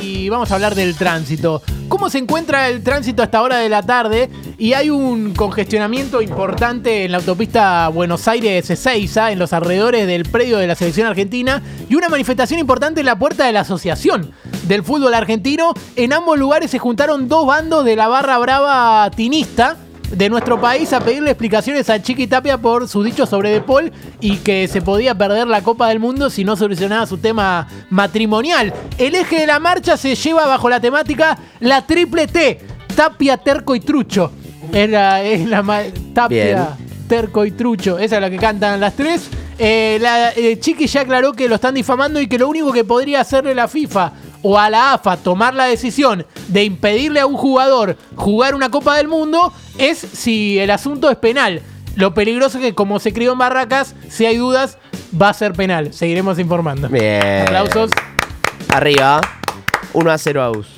y vamos a hablar del tránsito. ¿Cómo se encuentra el tránsito a esta hora de la tarde? Y hay un congestionamiento importante en la autopista Buenos Aires-Ezeiza, en los alrededores del predio de la selección argentina, y una manifestación importante en la puerta de la Asociación del Fútbol Argentino. En ambos lugares se juntaron dos bandos de la barra brava tinista de nuestro país a pedirle explicaciones a Chiqui Tapia por sus dichos sobre De Paul y que se podía perder la Copa del Mundo si no solucionaba su tema matrimonial. El eje de la marcha se lleva bajo la temática la triple T, Tapia, Terco y Trucho. Es la ma- Tapia, Terco y Trucho, esa es la que cantan las tres. Eh, la, eh, Chiqui ya aclaró que lo están difamando y que lo único que podría hacerle la FIFA o a la AFA tomar la decisión de impedirle a un jugador jugar una Copa del Mundo es si el asunto es penal. Lo peligroso es que como se crió en Barracas, si hay dudas, va a ser penal. Seguiremos informando. Bien. Aplausos. Arriba. 1 a 0 a US.